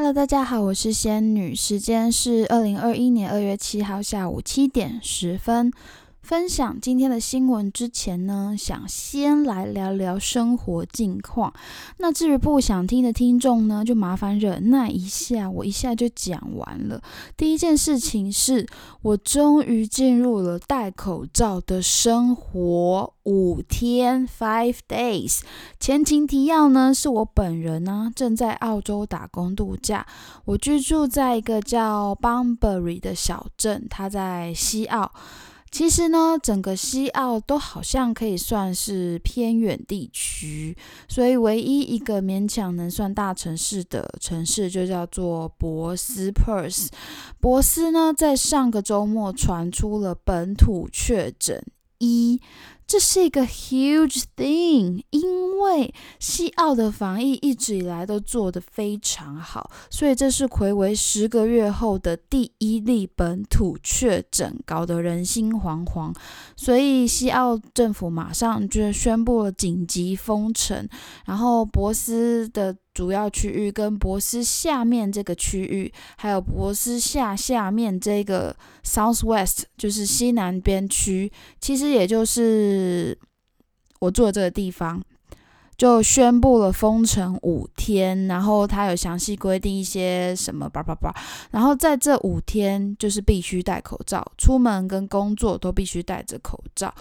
Hello，大家好，我是仙女，时间是二零二一年二月七号下午七点十分。分享今天的新闻之前呢，想先来聊聊生活近况。那至于不想听的听众呢，就麻烦忍耐一下，我一下就讲完了。第一件事情是我终于进入了戴口罩的生活五天 （five days）。前情提要呢，是我本人呢正在澳洲打工度假，我居住在一个叫 Bunbury 的小镇，它在西澳。其实呢，整个西澳都好像可以算是偏远地区，所以唯一一个勉强能算大城市的城市就叫做博斯 （Perth）。博斯呢，在上个周末传出了本土确诊一。这是一个 huge thing，因为西澳的防疫一直以来都做得非常好，所以这是魁违十个月后的第一例本土确诊，搞得人心惶惶。所以西澳政府马上就宣布了紧急封城，然后博斯的。主要区域跟博斯下面这个区域，还有博斯下下面这个 South West，就是西南边区，其实也就是我住的这个地方，就宣布了封城五天。然后他有详细规定一些什么叭叭叭，然后在这五天就是必须戴口罩，出门跟工作都必须戴着口罩。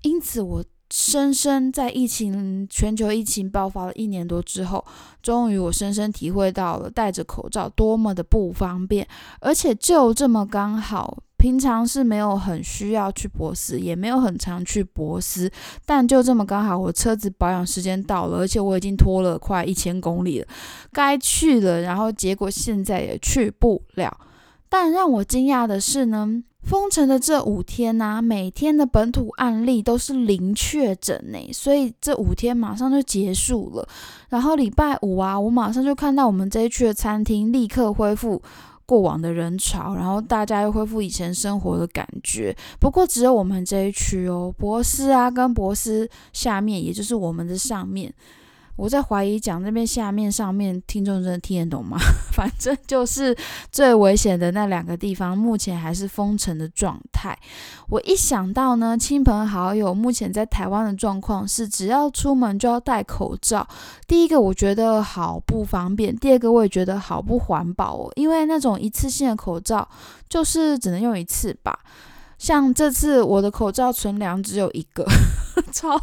因此我。深深在疫情全球疫情爆发了一年多之后，终于我深深体会到了戴着口罩多么的不方便，而且就这么刚好，平常是没有很需要去博斯，也没有很常去博斯，但就这么刚好，我车子保养时间到了，而且我已经拖了快一千公里了，该去了，然后结果现在也去不了。但让我惊讶的是呢。封城的这五天呐，每天的本土案例都是零确诊呢，所以这五天马上就结束了。然后礼拜五啊，我马上就看到我们这一区的餐厅立刻恢复过往的人潮，然后大家又恢复以前生活的感觉。不过只有我们这一区哦，博斯啊跟博斯下面，也就是我们的上面。我在怀疑讲那边下面上面听众真的听得懂吗？反正就是最危险的那两个地方，目前还是封城的状态。我一想到呢，亲朋好友目前在台湾的状况是，只要出门就要戴口罩。第一个我觉得好不方便，第二个我也觉得好不环保哦，因为那种一次性的口罩就是只能用一次吧。像这次我的口罩存粮只有一个，超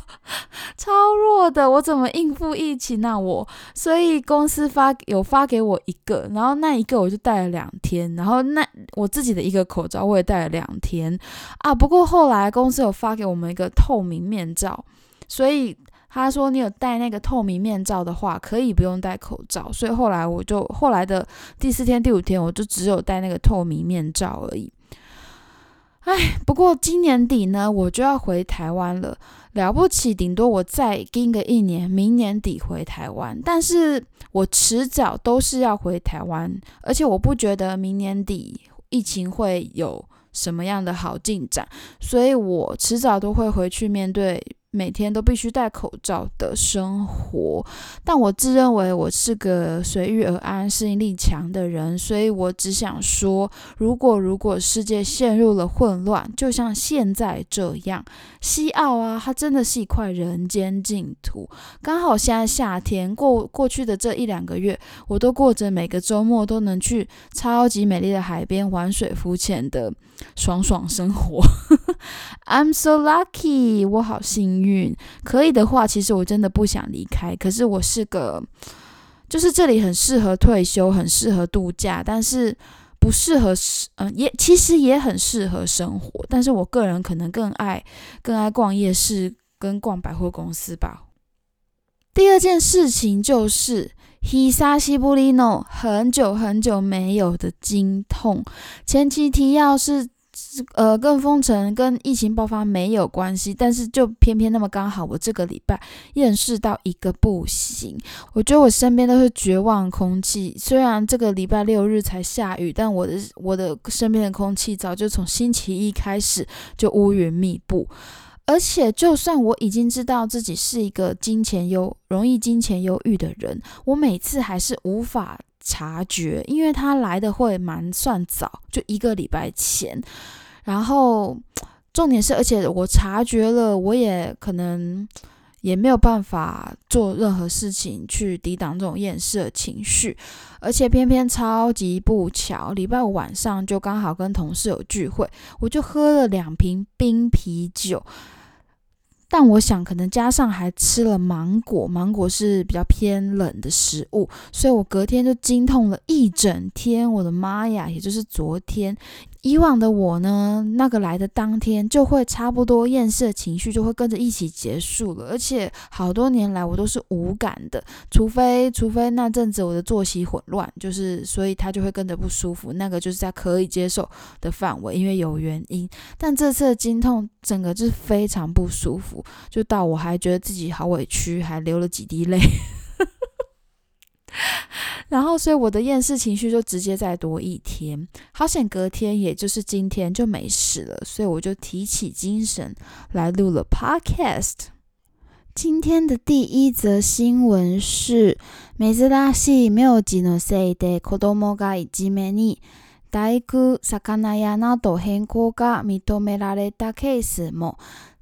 超弱的，我怎么应付疫情啊？我所以公司发有发给我一个，然后那一个我就戴了两天，然后那我自己的一个口罩我也戴了两天啊。不过后来公司有发给我们一个透明面罩，所以他说你有戴那个透明面罩的话，可以不用戴口罩。所以后来我就后来的第四天、第五天，我就只有戴那个透明面罩而已。哎，不过今年底呢，我就要回台湾了。了不起，顶多我再盯个一年，明年底回台湾。但是我迟早都是要回台湾，而且我不觉得明年底疫情会有什么样的好进展，所以我迟早都会回去面对。每天都必须戴口罩的生活，但我自认为我是个随遇而安、适应力强的人，所以我只想说，如果如果世界陷入了混乱，就像现在这样，西澳啊，它真的是一块人间净土。刚好现在夏天过过去的这一两个月，我都过着每个周末都能去超级美丽的海边玩水浮潜的爽爽生活。I'm so lucky，我好幸。运可以的话，其实我真的不想离开。可是我是个，就是这里很适合退休，很适合度假，但是不适合，嗯，也其实也很适合生活。但是我个人可能更爱更爱逛夜市跟逛百货公司吧。第二件事情就是 Hisashi Bulino 很久很久没有的经痛。前期提要是。呃，跟封城、跟疫情爆发没有关系，但是就偏偏那么刚好，我这个礼拜厌世到一个不行。我觉得我身边都是绝望空气。虽然这个礼拜六日才下雨，但我的我的身边的空气早就从星期一开始就乌云密布。而且，就算我已经知道自己是一个金钱忧、容易金钱忧郁的人，我每次还是无法。察觉，因为他来的会蛮算早，就一个礼拜前。然后重点是，而且我察觉了，我也可能也没有办法做任何事情去抵挡这种厌世情绪，而且偏偏超级不巧，礼拜五晚上就刚好跟同事有聚会，我就喝了两瓶冰啤酒。但我想，可能加上还吃了芒果，芒果是比较偏冷的食物，所以我隔天就经痛了一整天。我的妈呀！也就是昨天。以往的我呢，那个来的当天就会差不多厌世情绪就会跟着一起结束了，而且好多年来我都是无感的，除非除非那阵子我的作息混乱，就是所以他就会跟着不舒服，那个就是在可以接受的范围，因为有原因。但这次的经痛整个就是非常不舒服，就到我还觉得自己好委屈，还流了几滴泪。然后，所以我的厌世情绪就直接再多一天。好险，隔天也就是今天就没事了，所以我就提起精神来录了 Podcast。今天的第一则新闻是：珍しい名字のせいで子供がいじめに大工魚屋など変更が認められたケースも。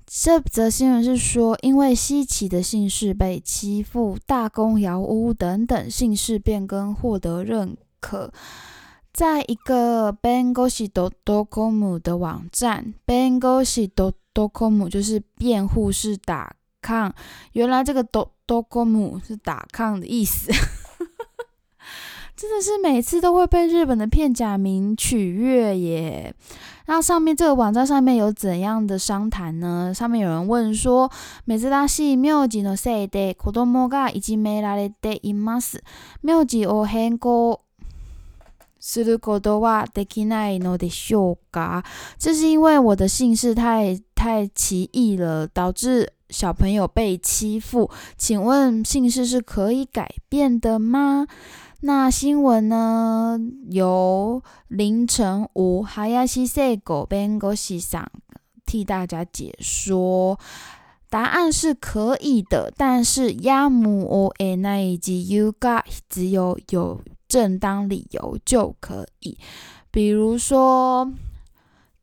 这则新闻是说，因为稀奇的姓氏被欺负，大公窑屋等等姓氏变更获得认可。在一个 bengoshi.com 的网站，bengoshi.com 就是辩护是打抗，原来这个 .com 是打抗的意思。真的是每次都会被日本的片假名取悦耶。那上面这个网站上面有怎样的商谈呢？上面有人问说：“珍しい名字のせいで子供がいじめられています。名字を変更することはできないのでしょうか？”这是因为我的姓氏太太奇异了，导致小朋友被欺负。请问姓氏是可以改变的吗？ 那新闻呢？由凌晨五哈亚西塞狗边狗西上替大家解说，答案是可以的，但是亚姆哦诶那以及 you got 只有有正当理由就可以，比如说。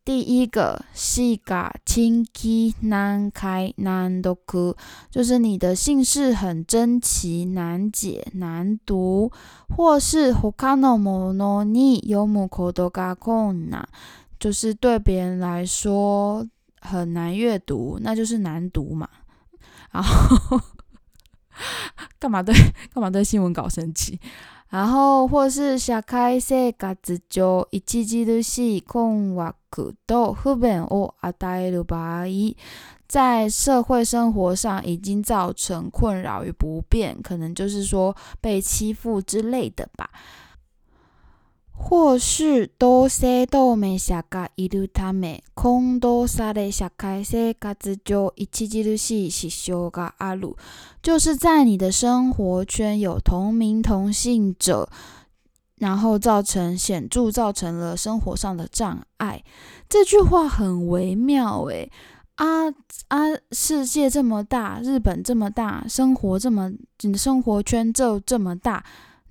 第一个西嘎清基难开难读，就是你的姓氏很珍奇难解难读，或是ほかのものに読むことが困難，就是对别人来说很难阅读，那就是难读嘛。然后干嘛对干嘛对新闻稿生气？ 然后或是社会生活上著しい困惑と不便を与える場合，在社会生活上已经造成困扰与不便，可能就是说被欺负之类的吧。 或是同性同盟者がいるため、混同され社会生活上著しい支障がある。就是在你的生活圈有同名同姓者，然后造成显著造成了生活上的障碍。这句话很微妙诶。啊啊！世界这么大，日本这么大，生活这么，你的生活圈就这么大。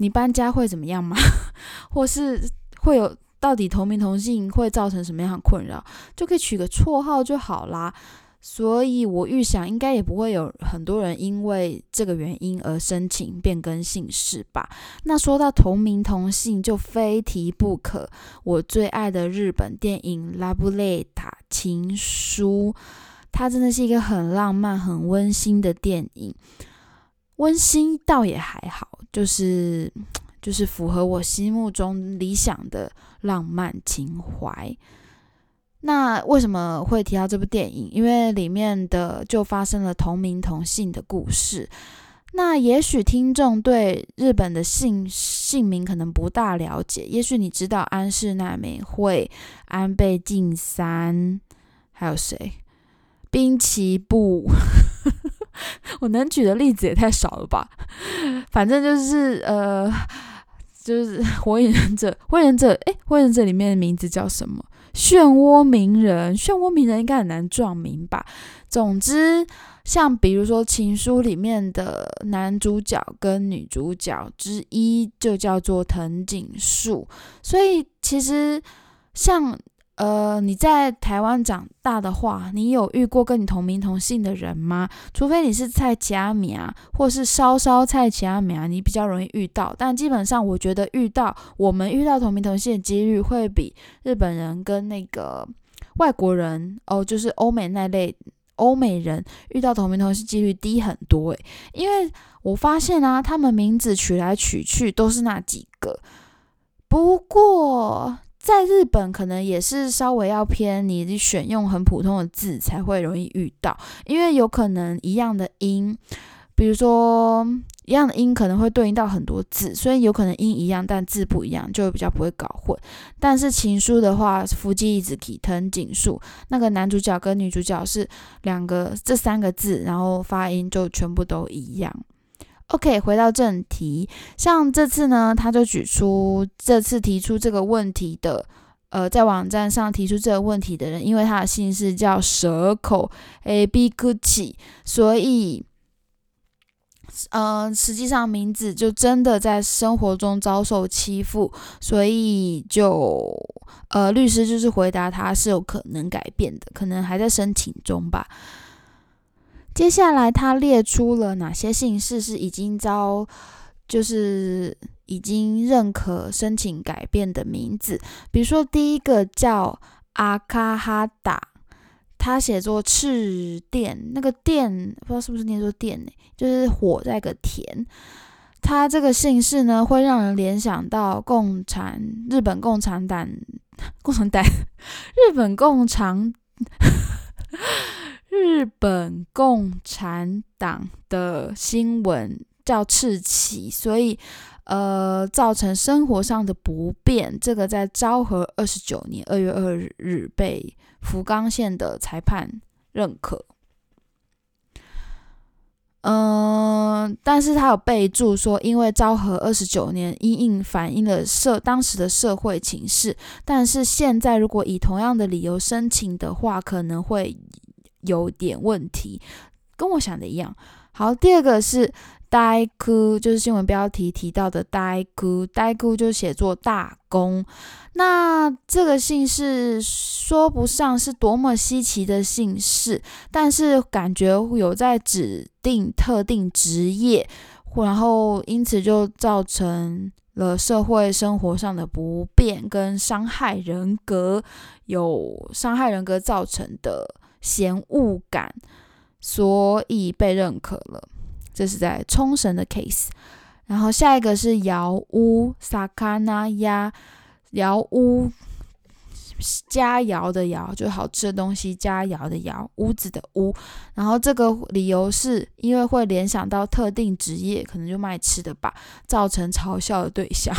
你搬家会怎么样吗？或是会有到底同名同姓会造成什么样的困扰？就可以取个绰号就好啦。所以我预想应该也不会有很多人因为这个原因而申请变更姓氏吧。那说到同名同姓，就非提不可我最爱的日本电影《拉布雷塔情书》，它真的是一个很浪漫、很温馨的电影。温馨倒也还好，就是就是符合我心目中理想的浪漫情怀。那为什么会提到这部电影？因为里面的就发生了同名同姓的故事。那也许听众对日本的姓姓名可能不大了解，也许你知道安室奈美惠、安倍晋三，还有谁？滨崎步。我能举的例子也太少了吧？反正就是呃，就是 《火影忍者》，《火影忍者》哎，《火影忍者》里面的名字叫什么？漩涡鸣人，漩涡鸣人应该很难撞名吧？总之，像比如说《情书》里面的男主角跟女主角之一就叫做藤井树，所以其实像。呃，你在台湾长大的话，你有遇过跟你同名同姓的人吗？除非你是蔡奇阿米啊，或是稍稍蔡奇阿米啊，你比较容易遇到。但基本上，我觉得遇到我们遇到同名同姓的几率，会比日本人跟那个外国人哦，就是欧美那类欧美人遇到同名同姓几率低很多诶，因为我发现啊，他们名字取来取去都是那几个。不过。在日本，可能也是稍微要偏，你选用很普通的字才会容易遇到，因为有可能一样的音，比如说一样的音可能会对应到很多字，所以有可能音一样，但字不一样，就比较不会搞混。但是情书的话，福记一直提藤井树，那个男主角跟女主角是两个这三个字，然后发音就全部都一样。OK，回到正题，像这次呢，他就举出这次提出这个问题的，呃，在网站上提出这个问题的人，因为他的姓氏叫蛇口 A B Gucci，所以，嗯，实际上名字就真的在生活中遭受欺负，所以就，呃，律师就是回答他是有可能改变的，可能还在申请中吧。接下来，他列出了哪些姓氏是已经遭，就是已经认可申请改变的名字。比如说，第一个叫阿卡哈达，他写作赤电，那个电不知道是不是念作电呢？就是火在个田。他这个姓氏呢，会让人联想到共产日本共产党，共产党，日本共产。日本共产党的新闻叫赤旗，所以呃造成生活上的不便。这个在昭和二十九年二月二日被福冈县的裁判认可。嗯，但是他有备注说，因为昭和二十九年因应反映了社当时的社会情势，但是现在如果以同样的理由申请的话，可能会。有点问题，跟我想的一样。好，第二个是呆哭，就是新闻标题提到的呆哭，呆哭就写作大公。那这个姓氏说不上是多么稀奇的姓氏，但是感觉有在指定特定职业，然后因此就造成了社会生活上的不便跟伤害人格，有伤害人格造成的。嫌恶感，所以被认可了。这是在冲绳的 case。然后下一个是窑屋，sakana 鸭，窑屋，佳肴的肴，就好吃的东西，佳肴的肴，屋子的屋。然后这个理由是因为会联想到特定职业，可能就卖吃的吧，造成嘲笑的对象。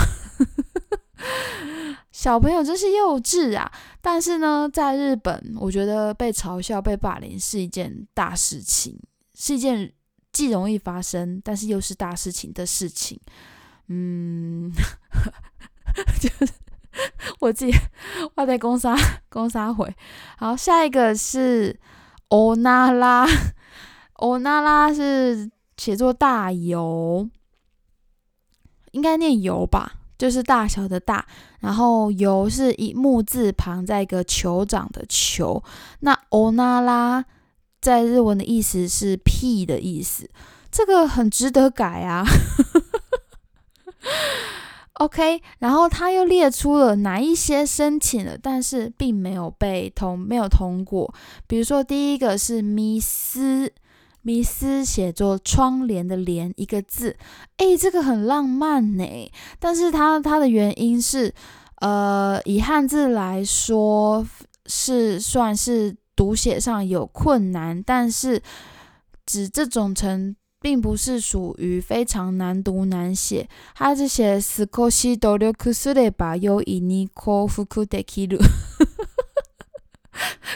小朋友真是幼稚啊！但是呢，在日本，我觉得被嘲笑、被霸凌是一件大事情，是一件既容易发生，但是又是大事情的事情。嗯，就是我自己画在公沙公沙回。好，下一个是欧娜拉，欧娜拉是写作大油，应该念油吧？就是大小的大，然后由是一木字旁，在一个酋长的酋。那欧那拉在日文的意思是屁的意思，这个很值得改啊。OK，然后他又列出了哪一些申请了，但是并没有被通，没有通过。比如说第一个是米斯。迷思写作窗帘的帘一个字，诶，这个很浪漫呢。但是它它的原因是，呃，以汉字来说是算是读写上有困难，但是指这种程并不是属于非常难读难写。它是写斯科西多留库斯雷巴尤伊尼科夫库德基鲁，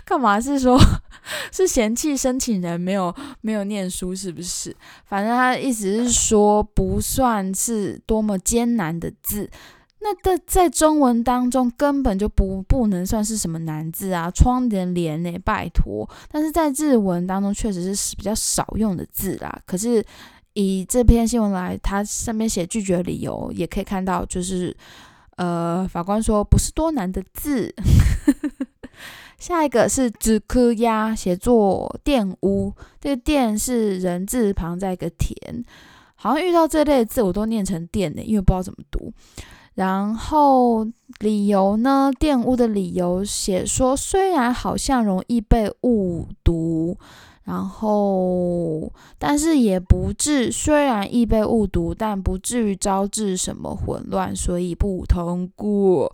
干嘛是说？是嫌弃申请人没有没有念书，是不是？反正他的意思是说，不算是多么艰难的字，那在在中文当中根本就不不能算是什么难字啊，窗帘帘呢，拜托。但是在日文当中确实是比较少用的字啦。可是以这篇新闻来，它上面写拒绝理由，也可以看到，就是呃，法官说不是多难的字。下一个是纸科鸭，写作玷污，这个玷是人字旁在一个田，好像遇到这类字我都念成玷的，因为不知道怎么读。然后理由呢？玷污的理由写说，虽然好像容易被误读，然后但是也不至，虽然易被误读，但不至于招致什么混乱，所以不通过。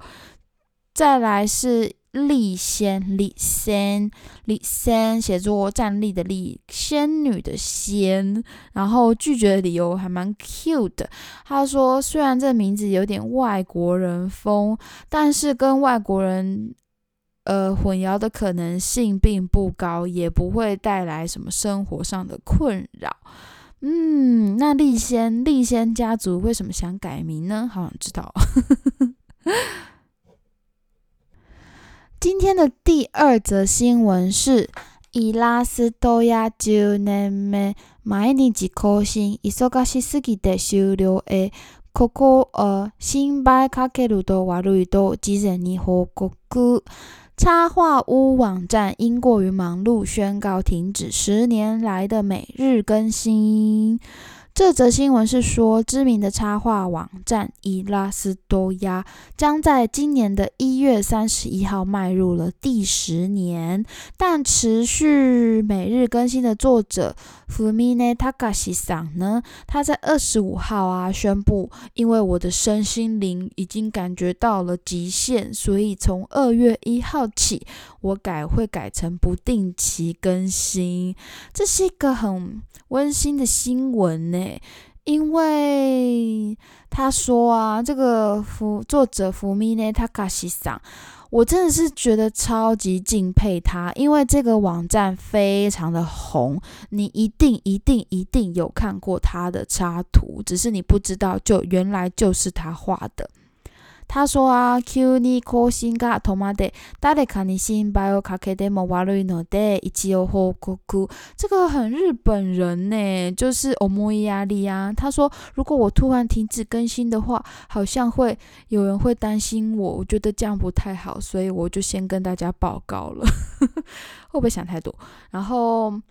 再来是。立仙，立仙，立仙，写作站立的立，仙女的仙，然后拒绝的理由还蛮 cute 的。他说，虽然这名字有点外国人风，但是跟外国人呃混淆的可能性并不高，也不会带来什么生活上的困扰。嗯，那立仙，立仙家族为什么想改名呢？好想知道。今天的第二则新闻是：イラストや10年目、毎日更新、忙しすぎて終了へ、ここを心配かけると悪いと事前に報告。插画屋网站因过于忙碌，宣告停止十年来的每日更新。 这则新闻是说，知名的插画网站伊拉斯多亚将在今年的一月三十一号迈入了第十年，但持续每日更新的作者福米内塔卡西桑呢，他在二十五号啊宣布，因为我的身心灵已经感觉到了极限，所以从二月一号起，我改会改成不定期更新。这是一个很温馨的新闻呢。因为他说啊，这个福作者福米内塔卡西桑，我真的是觉得超级敬佩他，因为这个网站非常的红，你一定一定一定有看过他的插图，只是你不知道，就原来就是他画的。他说啊，Q に更新が止まって誰かに心配をかけても悪いので一応報告。这个很日本人呢，就是思い压力啊。他说，如果我突然停止更新的话，好像会有人会担心我，我觉得这样不太好，所以我就先跟大家报告了。会不会想太多？然后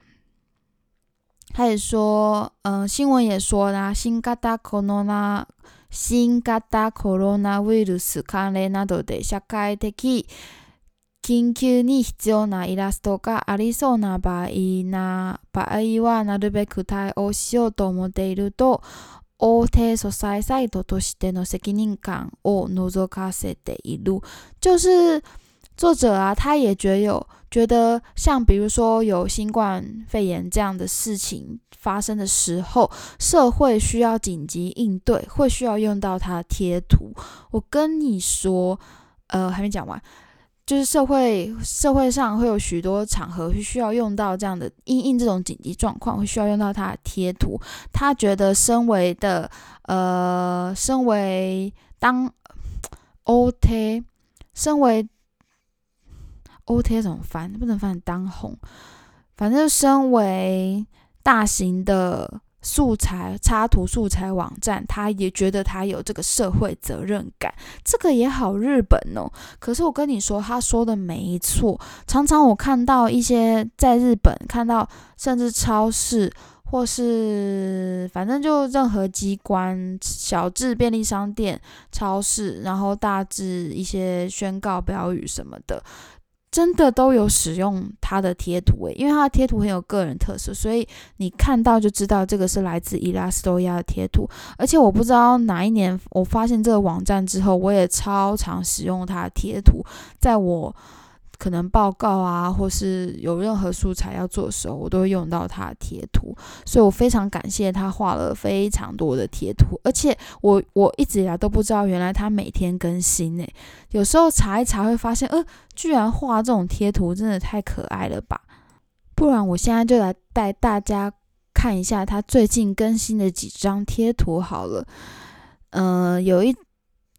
他也说，嗯，新闻也说啦，新型コロナ。 新型コロナウイルス関連などで社会的緊急に必要なイラストがありそうな場合な場合はなるべく対応しようと思っていると大手素材サイトとしての責任感を覗かせている。就是作者啊，他也觉有觉得，像比如说有新冠肺炎这样的事情发生的时候，社会需要紧急应对，会需要用到它的贴图。我跟你说，呃，还没讲完，就是社会社会上会有许多场合会需要用到这样的应应这种紧急状况，会需要用到它的贴图。他觉得身为的，呃，身为当 OT，身为。O T 怎么翻？不能翻当红。反正身为大型的素材插图素材网站，他也觉得他有这个社会责任感。这个也好日本哦。可是我跟你说，他说的没错。常常我看到一些在日本看到，甚至超市或是反正就任何机关、小至便利商店、超市，然后大至一些宣告标语什么的。真的都有使用它的贴图诶，因为它的贴图很有个人特色，所以你看到就知道这个是来自伊拉斯多亚的贴图。而且我不知道哪一年我发现这个网站之后，我也超常使用它的贴图，在我。可能报告啊，或是有任何素材要做的时候，我都会用到他的贴图，所以我非常感谢他画了非常多的贴图，而且我我一直以来都不知道，原来他每天更新诶，有时候查一查会发现，呃，居然画这种贴图，真的太可爱了吧！不然我现在就来带大家看一下他最近更新的几张贴图好了，嗯，有一。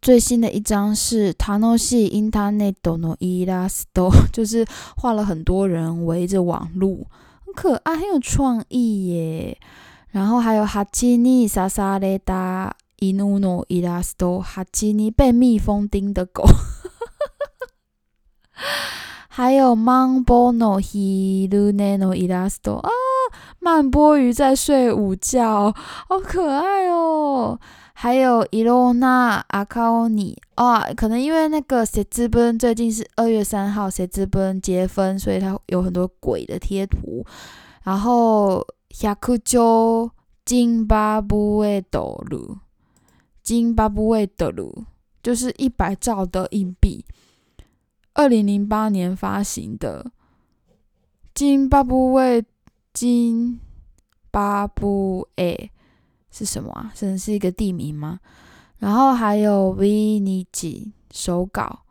最新的一张是 Tanoshi Internet no Illustrator，就是画了很多人围着网路，很可爱，很有创意耶。然后还有哈基尼莎莎雷达伊努诺伊拉斯多哈基尼被蜜蜂叮的狗。还有 Mambono Hiluneno Ilasto 啊，曼波鱼在睡午觉，好可爱哦。还有 Ilona Akaoni 啊，可能因为那个谁之本最近是二月三号谁之本结婚，所以他有很多鬼的贴图。然后 Yakujo 金巴布韦斗鲁，金巴布韦斗鲁就是一百兆的硬币。二零零八年发行的金巴布韦金巴布韦是什么啊？真的是一个地名吗？然后还有维尼吉手稿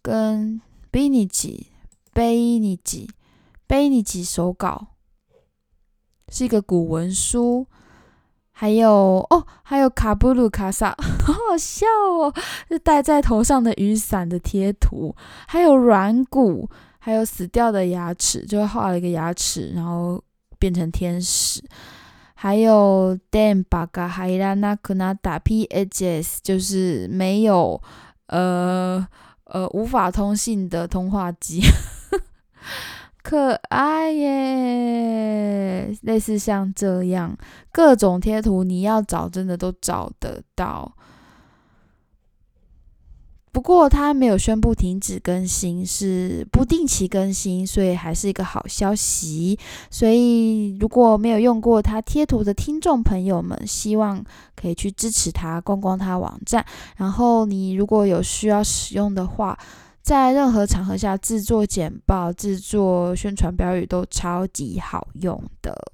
跟维尼吉贝尼吉贝尼吉手稿，是一个古文书。还有哦，还有卡布鲁卡萨，好好笑哦！是戴在头上的雨伞的贴图，还有软骨，还有死掉的牙齿，就画了一个牙齿，然后变成天使。还有 Dan Baga hilana kunata P H S，就是没有呃呃无法通信的通话机。可爱耶，类似像这样各种贴图，你要找真的都找得到。不过它没有宣布停止更新，是不定期更新，所以还是一个好消息。所以如果没有用过它贴图的听众朋友们，希望可以去支持它，逛逛它网站。然后你如果有需要使用的话，在任何场合下制作简报、制作宣传标语都超级好用的。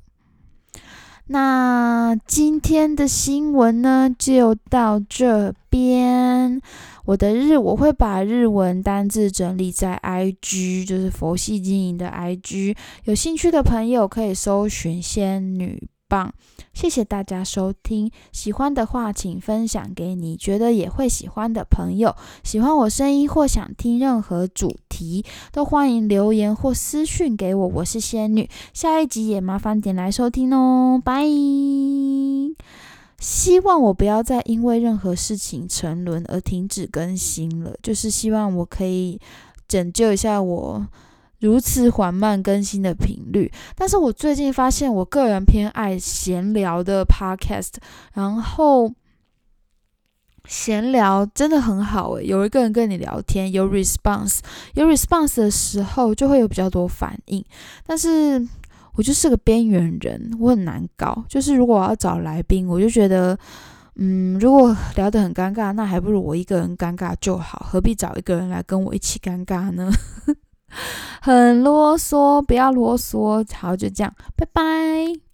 那今天的新闻呢，就到这边。我的日我会把日文单字整理在 IG，就是佛系经营的 IG。有兴趣的朋友可以搜寻仙女。棒，谢谢大家收听。喜欢的话，请分享给你觉得也会喜欢的朋友。喜欢我声音或想听任何主题，都欢迎留言或私讯给我。我是仙女，下一集也麻烦点来收听哦。拜。希望我不要再因为任何事情沉沦而停止更新了，就是希望我可以拯救一下我。如此缓慢更新的频率，但是我最近发现，我个人偏爱闲聊的 podcast，然后闲聊真的很好诶，有一个人跟你聊天，有 response，有 response 的时候就会有比较多反应。但是我就是个边缘人，我很难搞。就是如果我要找来宾，我就觉得，嗯，如果聊得很尴尬，那还不如我一个人尴尬就好，何必找一个人来跟我一起尴尬呢？很啰嗦，不要啰嗦。好，就这样，拜拜。